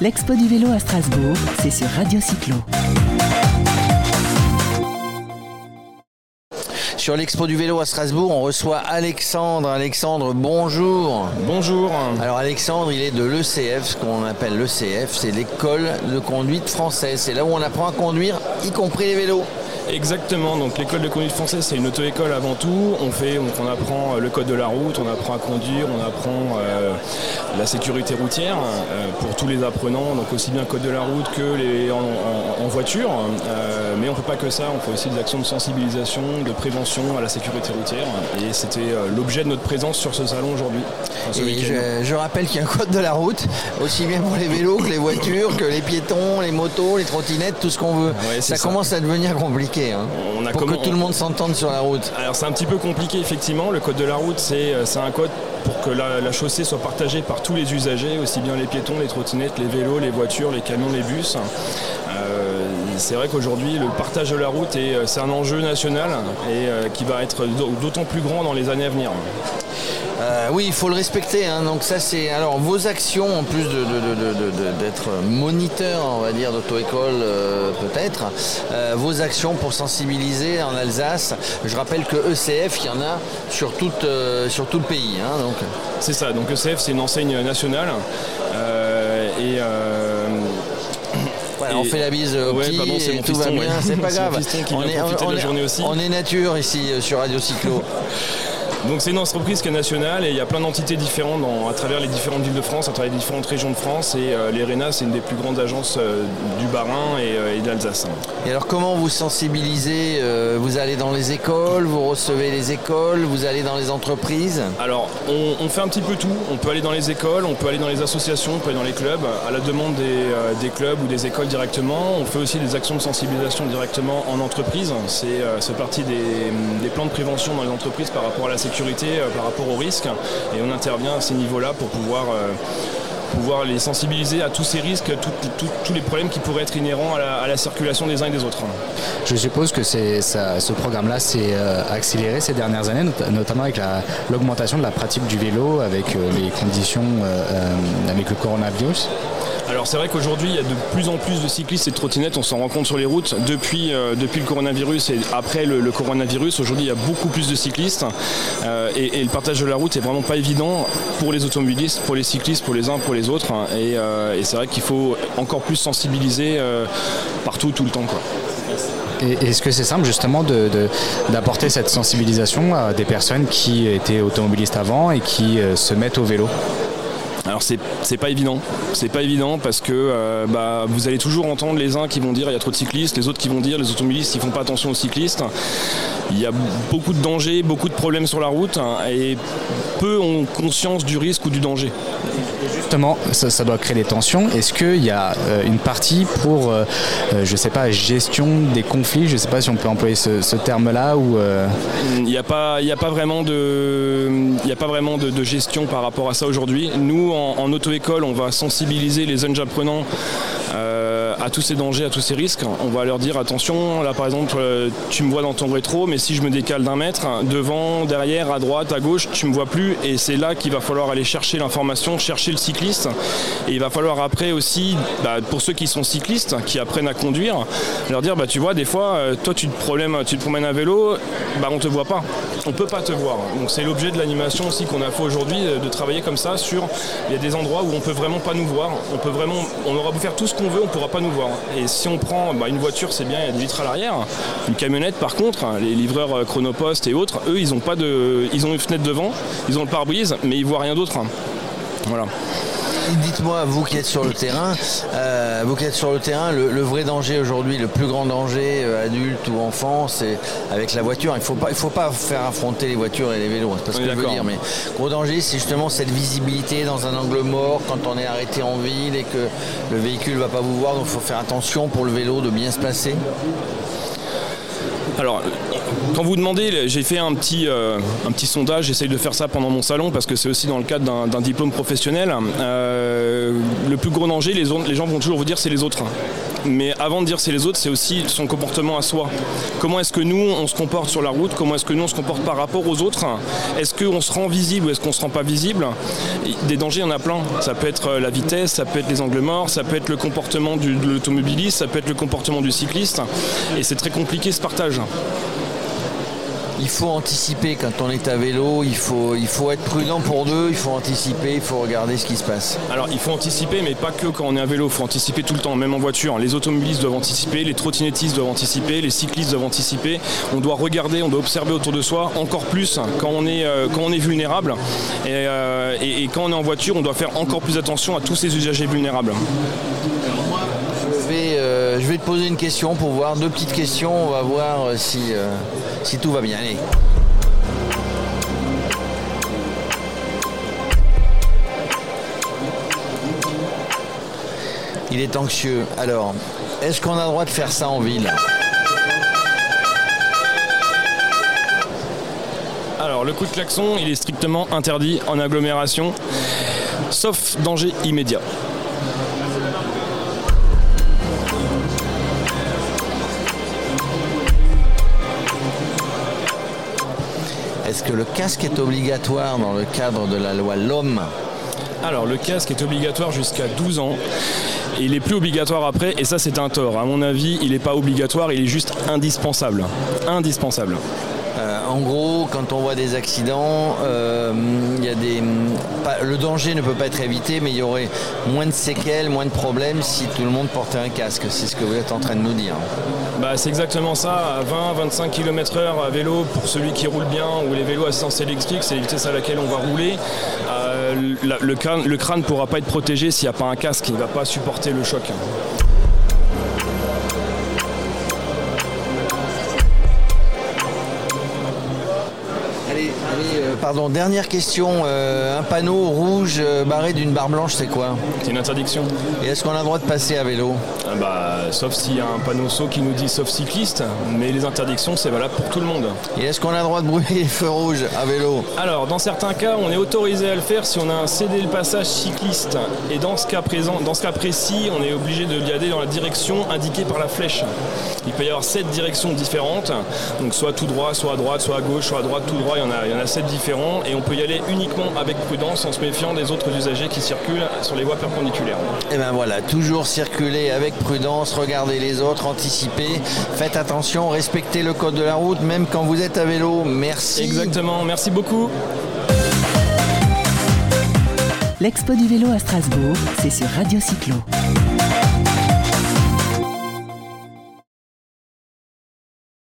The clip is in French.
L'expo du vélo à Strasbourg, c'est sur Radio Cyclo. Sur l'expo du vélo à Strasbourg, on reçoit Alexandre. Alexandre, bonjour. Bonjour. Alors Alexandre, il est de l'ECF, ce qu'on appelle l'ECF, c'est l'école de conduite française. C'est là où on apprend à conduire, y compris les vélos. Exactement, donc l'école de conduite française c'est une auto-école avant tout. On fait, donc on apprend euh, le code de la route, on apprend à conduire, on apprend euh, la sécurité routière euh, pour tous les apprenants, donc aussi bien code de la route que les, en, voiture. mais on ne fait pas que ça, on fait aussi des actions de sensibilisation, de prévention à la sécurité routière. Et c'était l'objet de notre présence sur ce salon aujourd'hui. je, rappelle qu'il y a un code de la route, aussi bien pour les vélos que les voitures, que les piétons, les motos, les trottinettes, tout ce qu'on veut. ça commence à devenir compliqué. Hein. On a pour que tout le monde s'entende sur la route. Alors c'est un petit peu compliqué effectivement. Le code de la route, c'est euh, un code pour que la, chaussée soit partagée par tous les usagers, aussi bien les piétons, les trottinettes, les vélos, les voitures, les camions, les bus. Euh, c'est vrai qu'aujourd'hui, le partage de la route, euh, c'est un enjeu national et qui va être d'autant plus grand dans les années à venir. Euh, oui, il faut le respecter. Hein. Donc ça, c'est alors vos actions en plus d'être moniteur, on va dire, d'auto-école euh, peut-être. Euh, vos actions pour sensibiliser en Alsace. Je rappelle que ECF, il y en a sur, sur tout le pays. Hein, donc. C'est ça. Donc ECF, c'est une enseigne nationale et on fait la bise au petit et tout va bien, c'est pas grave. On est, on est nature ici sur Radio Cyclo. Donc c'est une entreprise qui est nationale et il y a plein d'entités différentes à travers les différentes villes de France, à travers les différentes régions de France. Et euh, l'ERENA, c'est une des plus grandes agences euh, du Bas-Rhin et, euh, de l'Alsace. Et alors comment vous sensibilisez Vous allez dans les écoles, vous recevez les écoles, vous allez dans les entreprises? Alors on, fait un petit peu tout. On peut aller dans les écoles, on peut aller dans les associations, on peut aller dans les clubs, à la demande des, clubs ou des écoles directement. On fait aussi des actions de sensibilisation directement en entreprise. C'est partie des, des plans de prévention dans les entreprises par rapport à la sécurité euh, par rapport aux risques et on intervient à ces niveaux-là pour pouvoir euh, pouvoir les sensibiliser à tous ces risques, tous les problèmes qui pourraient être inhérents à la, circulation des uns et des autres. Je suppose que ce programme-là s'est euh, accéléré ces dernières années, notamment avec l'augmentation de la pratique du vélo, avec les conditions, avec le coronavirus. Alors c'est vrai qu'aujourd'hui il y a de plus en plus de cyclistes et de trottinettes, on s'en rend compte sur les routes depuis, euh, depuis le coronavirus et après le, coronavirus. Aujourd'hui il y a beaucoup plus de cyclistes euh, et, le partage de la route est vraiment pas évident pour les automobilistes, pour les cyclistes, pour les uns, pour les autres. Euh, et, c'est vrai qu'il faut encore plus sensibiliser partout, tout le temps. Quoi. Est-ce que c'est simple justement d'apporter cette sensibilisation à des personnes qui étaient automobilistes avant et qui se mettent au vélo? Alors c'est pas évident, c'est pas évident parce que euh, bah, vous allez toujours entendre les uns qui vont dire il y a trop de cyclistes, les autres qui vont dire les automobilistes ils font pas attention aux cyclistes. Il y a beaucoup de dangers, beaucoup de problèmes sur la route hein, et peu ont conscience du risque ou du danger. Justement, ça, doit créer des tensions. Est-ce qu'il y a euh, une partie pour, euh, je sais pas, gestion des conflits? Je ne sais pas si on peut employer ce, terme-là ou. Il n'y a pas, il a pas vraiment de, il a pas vraiment de, de, gestion par rapport à ça aujourd'hui. Nous, en, auto-école, on va sensibiliser les jeunes apprenants euh, à tous ces dangers, à tous ces risques. On va leur dire attention, là par exemple, euh, tu me vois dans ton rétro, mais si je me décale d'un mètre, devant, derrière, à droite, à gauche, tu me vois plus. Et c'est là qu'il va falloir aller chercher l'information, chercher le cycliste. Et il va falloir après aussi, bah, pour ceux qui sont cyclistes, qui apprennent à conduire, leur dire bah, tu vois, des fois, euh, toi tu te, problèmes, tu te promènes à vélo, bah, on te voit pas. On peut pas te voir. Donc c'est l'objet de l'animation aussi qu'on a fait aujourd'hui, de travailler comme ça sur. Il y a des endroits où on peut vraiment pas nous voir. On peut vraiment, on aura beau faire tout ce qu'on veut, on pourra pas nous voir. Et si on prend bah, une voiture, c'est bien, il y a des vitres à l'arrière. Une camionnette, par contre, les livreurs euh, Chronopost et autres, eux, ils ont pas de, ils ont une fenêtre devant, ils ont le pare-brise, mais ils voient rien d'autre. Voilà dites-moi, vous qui êtes sur le terrain, euh, vous qui êtes sur le terrain, le, vrai danger aujourd'hui, le plus grand danger, euh, adulte ou enfant, c'est avec la voiture. Il ne faut pas, il faut pas faire affronter les voitures et les vélos, c'est pas ce que je veux dire. Mais gros danger, c'est justement cette visibilité dans un angle mort quand on est arrêté en ville et que le véhicule ne va pas vous voir. Donc il faut faire attention pour le vélo de bien se placer. Alors, quand vous demandez, j'ai fait un petit, euh, un petit sondage, j'essaye de faire ça pendant mon salon parce que c'est aussi dans le cadre d'un diplôme professionnel. Euh, le plus gros danger, les, gens vont toujours vous dire c'est les autres. Mais avant de dire c'est les autres, c'est aussi son comportement à soi. Comment est-ce que nous, on se comporte sur la route? Comment est-ce que nous, on se comporte par rapport aux autres? Est-ce qu'on se rend visible ou est-ce qu'on se rend pas visible? Des dangers, il y en a plein. Ça peut être la vitesse, ça peut être les angles morts, ça peut être le comportement de l'automobiliste, ça peut être le comportement du cycliste. Et c'est très compliqué ce partage il faut anticiper quand on est à vélo, il faut, être prudent pour deux, il faut anticiper, il faut regarder ce qui se passe. Alors il faut anticiper, mais pas que quand on est à vélo, il faut anticiper tout le temps, même en voiture. Les automobilistes doivent anticiper, les trottinettistes doivent anticiper, les cyclistes doivent anticiper. On doit regarder, on doit observer autour de soi, encore plus quand on est, euh, vulnérable. Euh, et, quand on est en voiture, on doit faire encore plus attention à tous ces usagers vulnérables. Je vais, euh, te poser une question pour voir, deux petites questions, on va voir si si tout va bien. Allez. Il est anxieux. Alors, est-ce qu'on a le droit de faire ça en ville? Alors, le coup de klaxon, il est strictement interdit en agglomération, sauf danger immédiat. Est-ce que le casque est obligatoire dans le cadre de la loi L'Homme Alors, le casque est obligatoire jusqu'à 12 ans. il est plus obligatoire après, et ça c'est un tort. À mon avis, il n'est pas obligatoire, il est juste indispensable. Indispensable. Euh, en gros, quand on voit des accidents, euh, y a des, le danger ne peut pas être évité, mais il y aurait moins de séquelles, moins de problèmes si tout le monde portait un casque. C'est ce que vous êtes en train de nous dire. Bah, c'est exactement ça. À 20-25 km/h à vélo, pour celui qui roule bien, ou les vélos à assistance électrique, c'est la vitesse à laquelle on va rouler. Euh, le, crâne, le crâne ne pourra pas être protégé s'il n'y a pas un casque. Il ne va pas supporter le choc. Pardon, dernière question. Euh, un panneau rouge euh, barré d'une barre blanche, c'est quoi C'est une interdiction. Et est-ce qu'on a le droit de passer à vélo ah bah, Sauf s'il y a un panneau saut qui nous dit sauf cycliste, mais les interdictions, c'est valable pour tout le monde. Et est-ce qu'on a le droit de brûler les feux rouges à vélo Alors, dans certains cas, on est autorisé à le faire si on a un cédé le passage cycliste. Et dans ce cas présent, dans ce cas précis, on est obligé de y aller dans la direction indiquée par la flèche. Il peut y avoir sept directions différentes, donc soit tout droit, soit à droite, soit à gauche, soit à droite, tout droit. Il y en a, il y en a sept différentes et on peut y aller uniquement avec prudence en se méfiant des autres usagers qui circulent sur les voies perpendiculaires. Et eh bien voilà, toujours circuler avec prudence, regardez les autres, anticipez, faites attention, respectez le code de la route même quand vous êtes à vélo. Merci. Exactement, merci beaucoup. L'expo du vélo à Strasbourg, c'est sur Radio Cyclo.